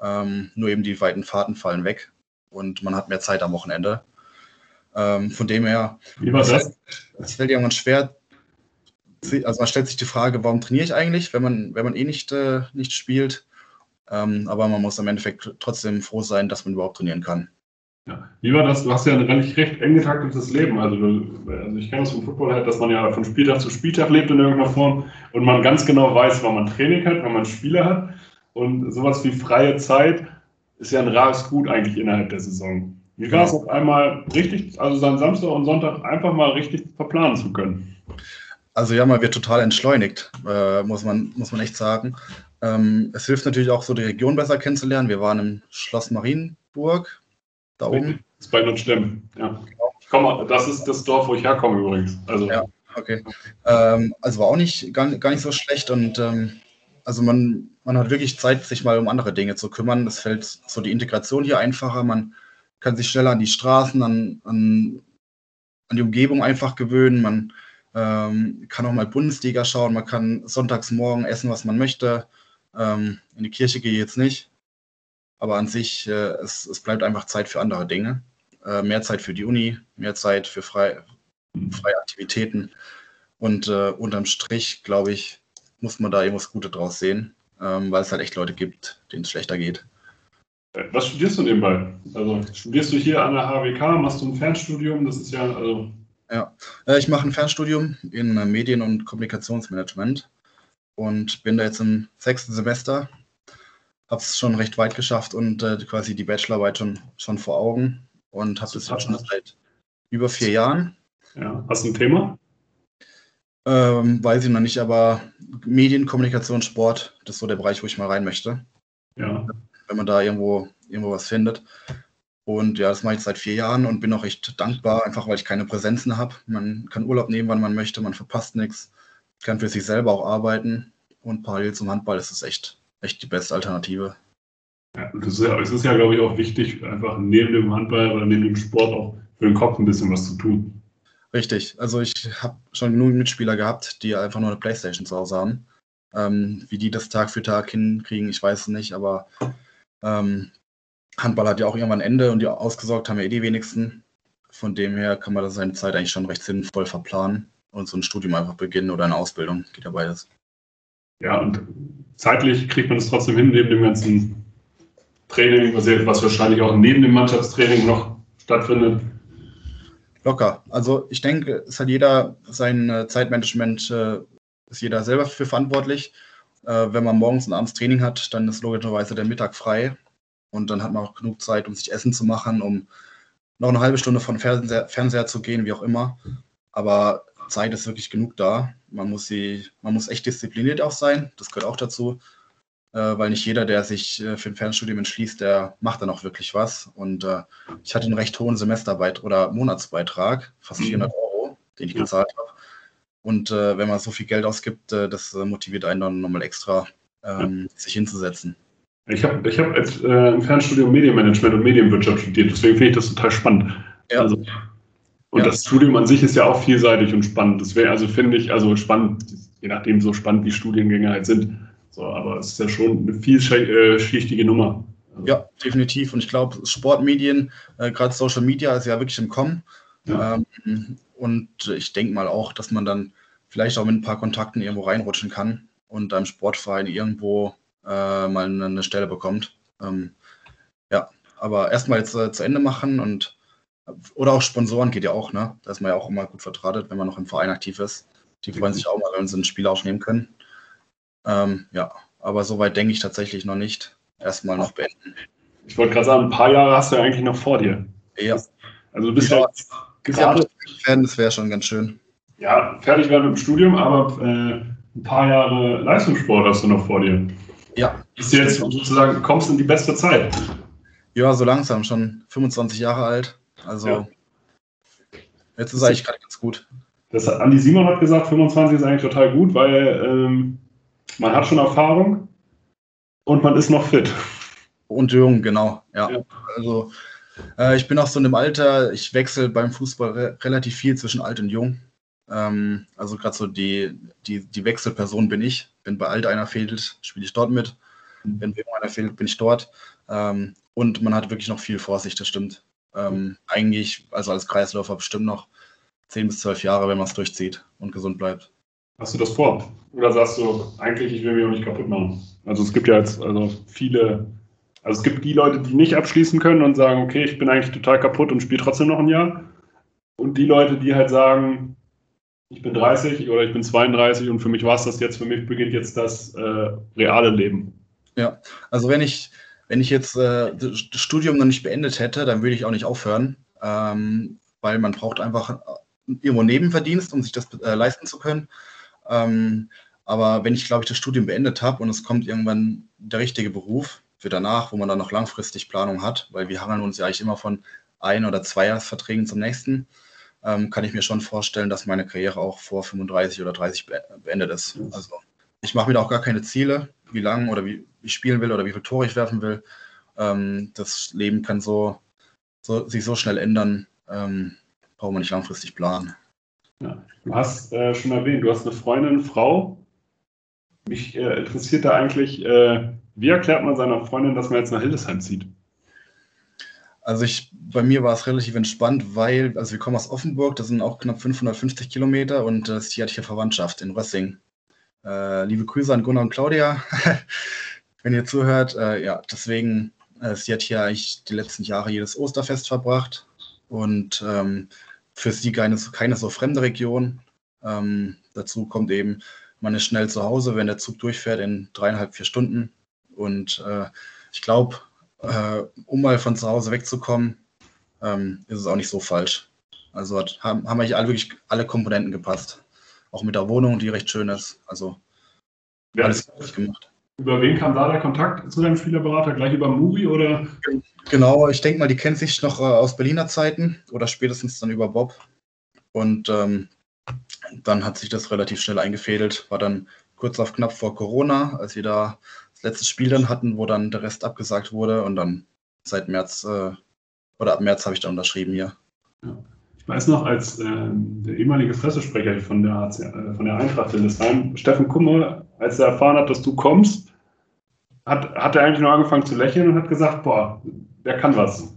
ähm, nur eben die weiten Fahrten fallen weg und man hat mehr Zeit am Wochenende. Ähm, von dem her, Wie war das? es fällt irgendwann schwer. Also man stellt sich die Frage, warum trainiere ich eigentlich, wenn man, wenn man eh nicht, äh, nicht spielt. Ähm, aber man muss im Endeffekt trotzdem froh sein, dass man überhaupt trainieren kann. Ja. Wie war das? Du hast ja ein relativ recht eng getaktetes Leben. Also, du, also ich kenne das vom Football halt, dass man ja von Spieltag zu Spieltag lebt in irgendeiner Form und man ganz genau weiß, wann man Training hat, wann man Spiele hat. Und sowas wie freie Zeit ist ja ein rares Gut eigentlich innerhalb der Saison. Wie war es auf einmal richtig, also seinen Samstag und Sonntag einfach mal richtig verplanen zu können? Also ja, man wird total entschleunigt, äh, muss, man, muss man echt sagen. Ähm, es hilft natürlich auch so, die Region besser kennenzulernen. Wir waren im Schloss Marienburg, da oben. Das ist bei Nordstemm, ja. Ich komme, das ist das Dorf, wo ich herkomme übrigens. Also, Ja. Okay. Ähm, also war auch nicht gar, gar nicht so schlecht und ähm, also man, man hat wirklich Zeit, sich mal um andere Dinge zu kümmern. Es fällt so die Integration hier einfacher. Man kann sich schneller an die Straßen, an, an, an die Umgebung einfach gewöhnen. Man ähm, kann auch mal Bundesliga schauen. Man kann sonntags morgen essen, was man möchte. Ähm, in die Kirche gehe ich jetzt nicht. Aber an sich, äh, es, es bleibt einfach Zeit für andere Dinge. Äh, mehr Zeit für die Uni, mehr Zeit für frei, freie Aktivitäten. Und äh, unterm Strich, glaube ich, muss man da irgendwas Gutes draus sehen, ähm, weil es halt echt Leute gibt, denen es schlechter geht. Was studierst du nebenbei? Also studierst du hier an der HWK, machst du ein Fernstudium? Das ist ja, also. Ja, äh, ich mache ein Fernstudium in äh, Medien- und Kommunikationsmanagement und bin da jetzt im sechsten Semester. Habe es schon recht weit geschafft und äh, quasi die Bachelorarbeit schon, schon vor Augen und habe das jetzt schon seit über vier Jahren. Ja. Hast du ein Thema? Ähm, weiß ich noch nicht, aber Medien, Kommunikation, Sport, das ist so der Bereich, wo ich mal rein möchte. Ja. wenn man da irgendwo, irgendwo was findet. Und ja, das mache ich seit vier Jahren und bin auch echt dankbar, einfach weil ich keine Präsenzen habe. Man kann Urlaub nehmen, wann man möchte, man verpasst nichts, kann für sich selber auch arbeiten und parallel zum Handball ist es echt, echt die beste Alternative. ja das ist ja, es ist ja, glaube ich, auch wichtig, einfach neben dem Handball oder neben dem Sport auch für den Kopf ein bisschen was zu tun. Richtig, also ich habe schon genug Mitspieler gehabt, die einfach nur eine Playstation zu Hause haben. Ähm, wie die das Tag für Tag hinkriegen, ich weiß es nicht, aber ähm, Handball hat ja auch irgendwann ein Ende und die ausgesorgt haben ja eh die wenigsten. Von dem her kann man das seine Zeit eigentlich schon recht sinnvoll verplanen und so ein Studium einfach beginnen oder eine Ausbildung, geht ja beides. Ja, und zeitlich kriegt man es trotzdem hin, neben dem ganzen Training, was wahrscheinlich auch neben dem Mannschaftstraining noch stattfindet. Locker. Also ich denke, es hat jeder sein äh, Zeitmanagement, äh, ist jeder selber für verantwortlich. Äh, wenn man morgens und abends Training hat, dann ist logischerweise der Mittag frei und dann hat man auch genug Zeit, um sich Essen zu machen, um noch eine halbe Stunde von Fernseher, Fernseher zu gehen, wie auch immer. Aber Zeit ist wirklich genug da. Man muss sie, man muss echt diszipliniert auch sein. Das gehört auch dazu, äh, weil nicht jeder, der sich äh, für ein Fernstudium entschließt, der macht dann auch wirklich was. Und äh, ich hatte einen recht hohen Semesterbeitrag oder Monatsbeitrag, fast Mhm. 400 Euro, den ich Ja. gezahlt habe. Und äh, wenn man so viel Geld ausgibt, äh, das äh, motiviert einen dann nochmal extra, ähm, sich hinzusetzen. Ich habe ich hab als, äh, im Fernstudium Medienmanagement und Medienwirtschaft studiert, deswegen finde ich das total spannend. Ja. Also, und Ja. das Studium an sich ist ja auch vielseitig und spannend. Das wäre, also finde ich, also spannend, je nachdem so spannend wie Studiengänge halt sind. So, aber es ist ja schon eine vielschichtige Nummer. Also, Ja, definitiv. Und ich glaube, Sportmedien, äh, gerade Social Media ist ja wirklich im Kommen. Ja. Ähm, und ich denke mal auch, dass man dann vielleicht auch mit ein paar Kontakten irgendwo reinrutschen kann und einem Sportverein irgendwo äh, mal eine, Stelle bekommt. Ähm, ja, aber erstmal jetzt äh, zu Ende machen und oder auch Sponsoren geht ja auch, ne? Da ist man ja auch immer gut vertratet, wenn man noch im Verein aktiv ist. Die freuen sich auch mal, wenn sie ein Spiel aufnehmen können. Ähm, ja, aber soweit denke ich tatsächlich noch nicht. Erstmal noch beenden. Ich wollte gerade sagen, ein paar Jahre hast du ja eigentlich noch vor dir. Ja, Also du bist Ja. ja, gerade, werden, das wäre schon ganz schön. ja, fertig werden mit dem Studium, aber äh, ein paar Jahre Leistungssport hast du noch vor dir. Ja. Ist jetzt sozusagen, kommst in die beste Zeit. Ja, so langsam, schon 25 Jahre alt. Also Ja. jetzt ist eigentlich gerade ganz gut. Das hat Andi Simon hat gesagt, 25 ist eigentlich total gut, weil ähm, man hat schon Erfahrung und man ist noch fit. Und jung, genau. Ja. Ja. Also äh, ich bin auch so in dem Alter, ich wechsle beim Fußball re relativ viel zwischen alt und jung. Ähm, also gerade so die, die, die Wechselperson bin ich. Wenn bei alt einer fehlt, spiele ich dort mit. Wenn bei jung einer fehlt, bin ich dort. Ähm, und man hat wirklich noch viel vor sich, das stimmt. Ähm, eigentlich, also als Kreisläufer bestimmt noch 10 bis 12 Jahre, wenn man es durchzieht und gesund bleibt. Hast du das vor? Oder sagst du, eigentlich, ich will mich auch nicht kaputt machen? Also es gibt ja jetzt also viele, also es gibt die Leute, die nicht abschließen können und sagen, okay, ich bin eigentlich total kaputt und spiele trotzdem noch ein Jahr. Und die Leute, die halt sagen, ich bin 30 oder ich bin 32 und für mich war es das jetzt, für mich beginnt jetzt das äh, reale Leben. Also wenn ich, wenn ich jetzt äh, das Studium noch nicht beendet hätte, dann würde ich auch nicht aufhören, ähm, weil man braucht einfach irgendwo Nebenverdienst, um sich das äh, leisten zu können. Ähm, aber wenn ich, glaube ich, das Studium beendet habe und es kommt irgendwann der richtige Beruf für danach, wo man dann noch langfristig Planung hat, weil wir hangeln uns ja eigentlich immer von ein- oder Zweijahresverträgen zum nächsten, ähm, kann ich mir schon vorstellen, dass meine Karriere auch vor 35 oder 30 be beendet ist. Also ich mache mir da auch gar keine Ziele, wie lang oder wie ich spielen will oder wie viele Tore ich werfen will. Ähm, das Leben kann so, so, sich so schnell ändern, ähm, braucht man nicht langfristig planen. Ja. Du hast äh, schon erwähnt, du hast eine Freundin, Frau. Mich äh, interessiert da eigentlich, äh, wie erklärt man seiner Freundin, dass man jetzt nach Hildesheim zieht? Also ich, bei mir war es relativ entspannt, weil, also wir kommen aus Offenburg, das sind auch knapp 550 Kilometer und äh, sie hat hier Verwandtschaft in Rössing. Äh, liebe Grüße an Gunnar und Claudia, wenn ihr zuhört. Äh, ja, deswegen, äh, sie hat hier eigentlich die letzten Jahre jedes Osterfest verbracht und ähm, für sie keine, keine so fremde Region. Ähm, dazu kommt eben, man ist schnell zu Hause, wenn der Zug durchfährt in dreieinhalb, vier Stunden. Und äh, ich glaube, äh, um mal von zu Hause wegzukommen, ähm, ist es auch nicht so falsch. Also hat, haben, haben eigentlich alle, wirklich alle Komponenten gepasst. Auch mit der Wohnung, die recht schön ist. Also Wer, alles richtig gemacht. über wen kam da der Kontakt zu deinem Spielerberater? Gleich über Muri oder? Genau, ich denke mal, die kennt sich noch äh, aus Berliner Zeiten oder spätestens dann über Bob. Und ähm, dann hat sich das relativ schnell eingefädelt. War dann kurz auf knapp vor Corona, als wir da das letzte Spiel dann hatten, wo dann der Rest abgesagt wurde. Und dann seit März äh, oder ab März habe ich dann unterschrieben hier. Ich weiß noch, als ähm, der ehemalige Pressesprecher von der, HC, äh, von der Eintracht Hildesheim, Steffen Kummer, als er erfahren hat, dass du kommst, hat, hat er eigentlich nur angefangen zu lächeln und hat gesagt, boah, der kann was.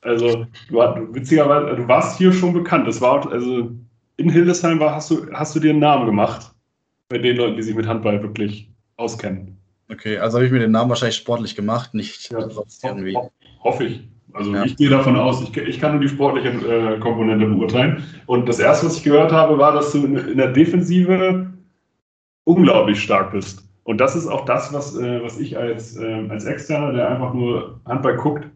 Also, du, hat- witzigerweise, du warst hier schon bekannt. Das war, also, in Hildesheim war, hast, du, hast du dir einen Namen gemacht. Bei den Leuten, die sich mit Handball wirklich auskennen. Okay, also habe ich mir den Namen wahrscheinlich sportlich gemacht, nicht Ja, sonst irgendwie. ho hoffe ich. Also Ja. ich gehe davon aus, ich, ich kann nur die sportliche äh, Komponente beurteilen. Und das erste, was ich gehört habe, war, dass du in, in der Defensive unglaublich stark bist. Und das ist auch das, was, äh, was ich als, äh, als Externer, der einfach nur Handball guckt,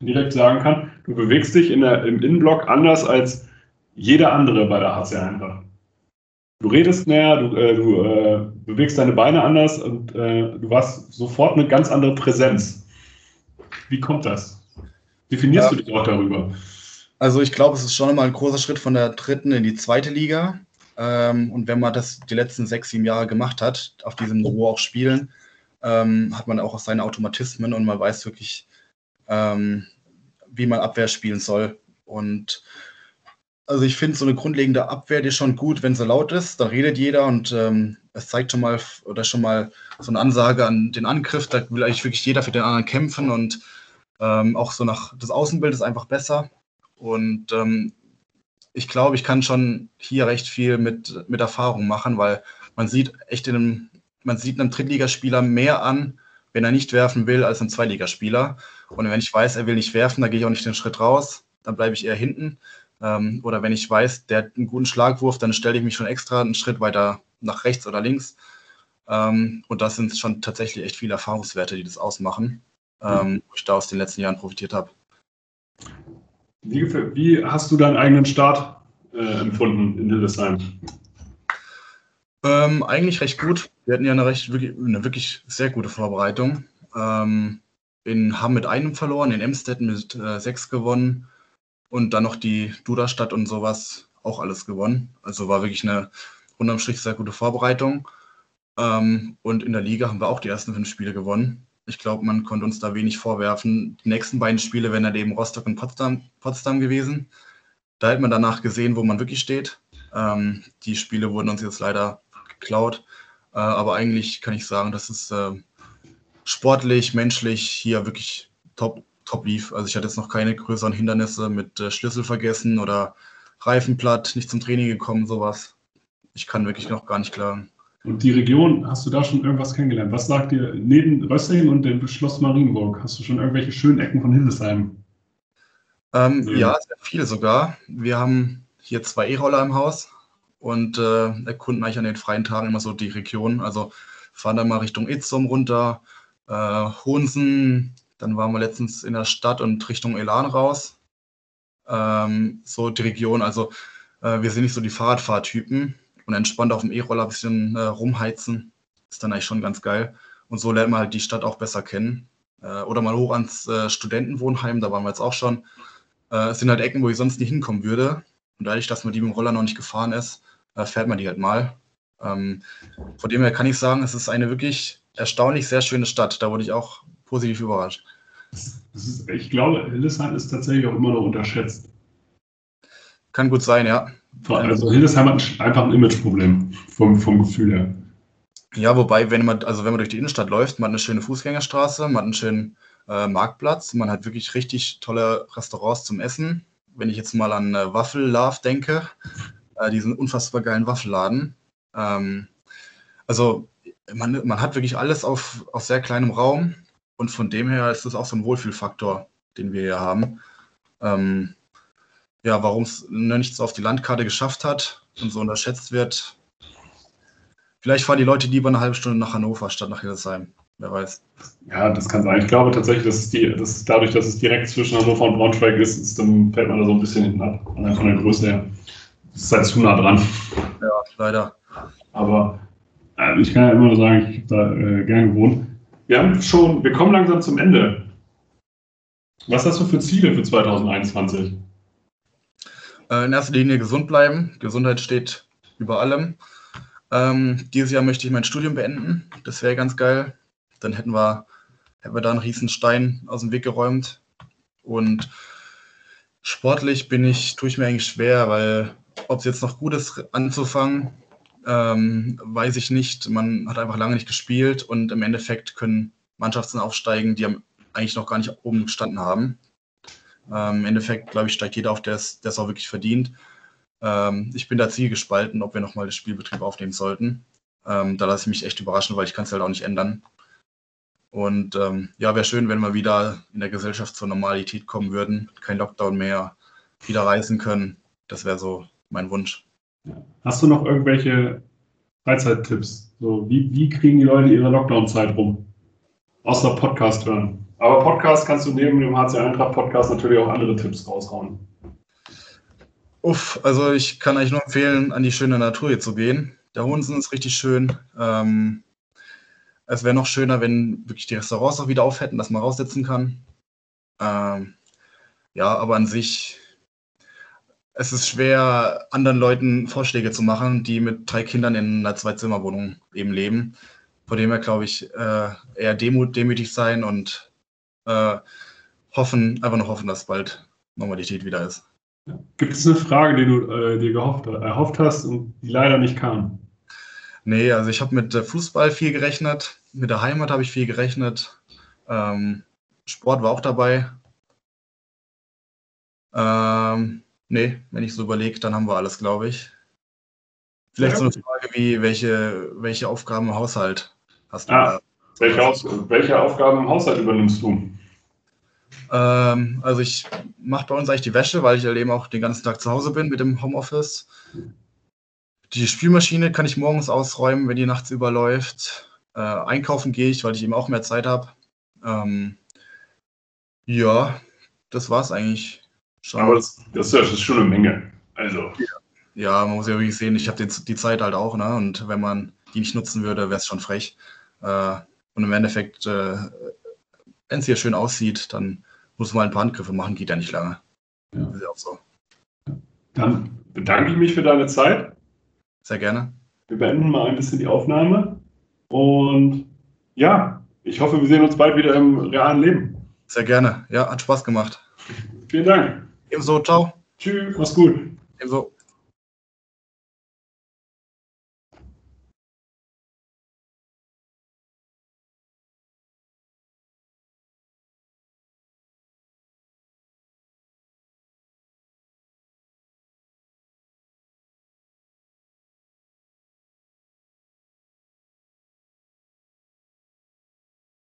direkt sagen kann. Du bewegst dich in der, im Innenblock anders als jeder andere bei der HC Eintracht. Du redest mehr, du, äh, du äh, bewegst deine Beine anders und äh, du hast sofort eine ganz andere Präsenz. Wie kommt das? Definierst Ja. du dich auch darüber? Also ich glaube, es ist schon mal ein großer Schritt von der dritten in die zweite Liga. Ähm, und wenn man das die letzten sechs, sieben Jahre gemacht hat, auf diesem Niveau auch spielen, ähm, hat man auch seine Automatismen und man weiß wirklich, ähm, wie man Abwehr spielen soll. Und also ich finde so eine grundlegende Abwehr, die schon gut, wenn sie laut ist, dann redet jeder und ähm, es zeigt schon mal oder schon mal so eine Ansage an den Angriff, da will eigentlich wirklich jeder für den anderen kämpfen und ähm, auch so nach das Außenbild ist einfach besser. Und ähm, ich glaube, ich kann schon hier recht viel mit, mit Erfahrung machen, weil man sieht echt in einem, man sieht einem Drittligaspieler mehr an, wenn er nicht werfen will, als einem Zweitligaspieler. Und wenn ich weiß, er will nicht werfen, dann gehe ich auch nicht den Schritt raus, dann bleibe ich eher hinten. Ähm, oder wenn ich weiß, der hat einen guten Schlagwurf, dann stelle ich mich schon extra einen Schritt weiter nach rechts oder links. Ähm, und das sind schon tatsächlich echt viele Erfahrungswerte, die das ausmachen, ähm, wo ich da aus den letzten Jahren profitiert habe. Wie, wie hast du deinen eigenen Start äh, empfunden in Hildesheim? Ähm, eigentlich recht gut. Wir hatten ja eine, recht, wirklich, eine wirklich sehr gute Vorbereitung. Ähm, in Hamm mit einem verloren, in Emstetten mit äh, sechs gewonnen und dann noch die Duderstadt und sowas auch alles gewonnen. Also war wirklich eine unterm Strich sehr gute Vorbereitung. Ähm, und in der Liga haben wir auch die ersten fünf Spiele gewonnen. Ich glaube, man konnte uns da wenig vorwerfen. Die nächsten beiden Spiele wären dann eben Rostock und Potsdam, Potsdam gewesen. Da hätte man danach gesehen, wo man wirklich steht. Ähm, die Spiele wurden uns jetzt leider geklaut. Äh, aber eigentlich kann ich sagen, dass es äh, sportlich, menschlich hier wirklich top, top lief. Also ich hatte jetzt noch keine größeren Hindernisse mit äh, Schlüssel vergessen oder Reifenplatt, nicht zum Training gekommen, sowas. Ich kann wirklich noch gar nicht klagen. Und die Region, hast du da schon irgendwas kennengelernt? Was sagt dir neben Rössing und dem Schloss Marienburg? Hast du schon irgendwelche schönen Ecken von Hildesheim? Ähm, ja. ja, sehr viele sogar. Wir haben hier zwei E-Roller im Haus und äh, erkunden eigentlich an den freien Tagen immer so die Region. Also fahren dann mal Richtung Itzum runter, äh, Hohensen, dann waren wir letztens in der Stadt und Richtung Elan raus. Ähm, so die Region, also äh, wir sind nicht so die Fahrradfahrtypen und entspannt auf dem E-Roller ein bisschen äh, rumheizen, ist dann eigentlich schon ganz geil. Und so lernt man halt die Stadt auch besser kennen. Äh, oder mal hoch ans äh, Studentenwohnheim, da waren wir jetzt auch schon. Äh, es sind halt Ecken, wo ich sonst nicht hinkommen würde. Und dadurch, dass man die mit dem Roller noch nicht gefahren ist, äh, fährt man die halt mal. Ähm, von dem her kann ich sagen, es ist eine wirklich erstaunlich sehr schöne Stadt. Da wurde ich auch positiv überrascht. Ist, ich glaube, Hildesheim ist tatsächlich auch immer noch unterschätzt. Kann gut sein, ja. Also Hildesheim hat einfach ein Imageproblem vom, vom Gefühl her. Ja, wobei, wenn man, also wenn man durch die Innenstadt läuft, man hat eine schöne Fußgängerstraße, man hat einen schönen äh, Marktplatz, man hat wirklich richtig tolle Restaurants zum Essen. Wenn ich jetzt mal an äh, Waffel Love denke, äh, diesen unfassbar geilen Waffelladen. Ähm, also man, man hat wirklich alles auf, auf sehr kleinem Raum und von dem her ist das auch so ein Wohlfühlfaktor, den wir hier haben. Ähm, ja, warum es nicht so auf die Landkarte geschafft hat und so unterschätzt wird. Vielleicht fahren die Leute lieber eine halbe Stunde nach Hannover statt nach Hildesheim. Wer weiß. Ja, das kann sein. Ich glaube tatsächlich, dass es die, dass dadurch, dass es direkt zwischen Hannover und Braunschweig ist, ist dann fällt man da so ein bisschen hinten ab. Allein von der Größe her. Das ist halt zu nah dran. Ja, leider. Aber äh, ich kann ja immer nur sagen, ich habe da äh, gern gewohnt. Wir haben schon, wir kommen langsam zum Ende. Was hast du für Ziele für 2021? Äh, in erster Linie gesund bleiben. Gesundheit steht über allem. Ähm, dieses Jahr möchte ich mein Studium beenden. Das wäre ganz geil. Dann hätten wir, hätten wir da einen riesen Stein aus dem Weg geräumt. Und sportlich bin ich, tue ich mir eigentlich schwer, weil ob es jetzt noch gut ist, anzufangen, ähm, weiß ich nicht. Man hat einfach lange nicht gespielt und im Endeffekt können Mannschaften aufsteigen, die eigentlich noch gar nicht oben gestanden haben. Ähm, Im Endeffekt, glaube ich, steigt jeder auf, der es auch wirklich verdient. Ähm, ich bin da zielgespalten, ob wir nochmal den Spielbetrieb aufnehmen sollten. Ähm, da lasse ich mich echt überraschen, weil ich kann es halt auch nicht ändern. Und ähm, ja, wäre schön, wenn wir wieder in der Gesellschaft zur Normalität kommen würden, kein Lockdown mehr, wieder reisen können. Das wäre so mein Wunsch. Hast du noch irgendwelche Freizeittipps? So, wie, wie kriegen die Leute ihre Lockdown-Zeit rum? Außer Podcast hören. Aber Podcast kannst du neben dem HC Eintracht Podcast natürlich auch andere Tipps raushauen. Uff, also ich kann euch nur empfehlen, an die schöne Natur hier zu gehen. Der Hunsen ist richtig schön. Ähm, es wäre noch schöner, wenn wirklich die Restaurants auch wieder auf hätten, dass man raussitzen kann. Ähm, ja, aber an sich es ist schwer, anderen Leuten Vorschläge zu machen, die mit drei Kindern in einer Zwei-Zimmer-Wohnung eben leben. Von dem her glaube ich, äh, eher demut, demütig sein und äh, hoffen, einfach noch hoffen, dass bald Normalität wieder ist. Gibt es eine Frage, die du äh, dir gehofft, erhofft hast und die leider nicht kam? Nee, also ich habe mit Fußball viel gerechnet, mit der Heimat habe ich viel gerechnet. Ähm, Sport war auch dabei. Ähm, Nee, wenn ich so überlege, dann haben wir alles, glaube ich. Vielleicht so eine Frage wie, welche, welche Aufgaben im Haushalt hast du? Ah, welche, Aus welche Aufgaben im Haushalt übernimmst du? Ähm, also ich mache bei uns eigentlich die Wäsche, weil ich halt eben auch den ganzen Tag zu Hause bin mit dem Homeoffice. Die Spülmaschine kann ich morgens ausräumen, wenn die nachts überläuft. Äh, einkaufen gehe ich, weil ich eben auch mehr Zeit habe. Ähm, ja, das war es eigentlich. Schon. Aber das, das, ist schon eine Menge. Also. Ja, man muss ja wirklich sehen, ich habe die Zeit halt auch, ne? Und wenn man die nicht nutzen würde, wäre es schon frech. Äh, und im Endeffekt, äh, wenn es hier schön aussieht, dann muss man ein paar Handgriffe machen, geht ja nicht lange. Ja. Ist ja auch so. Dann bedanke ich mich für deine Zeit. Sehr gerne. Wir beenden mal ein bisschen die Aufnahme. Und ja, ich hoffe, wir sehen uns bald wieder im realen Leben. Sehr gerne. Ja, hat Spaß gemacht. Vielen Dank. Ebenso, ciao. Tschüss, mach's gut. Ebenso.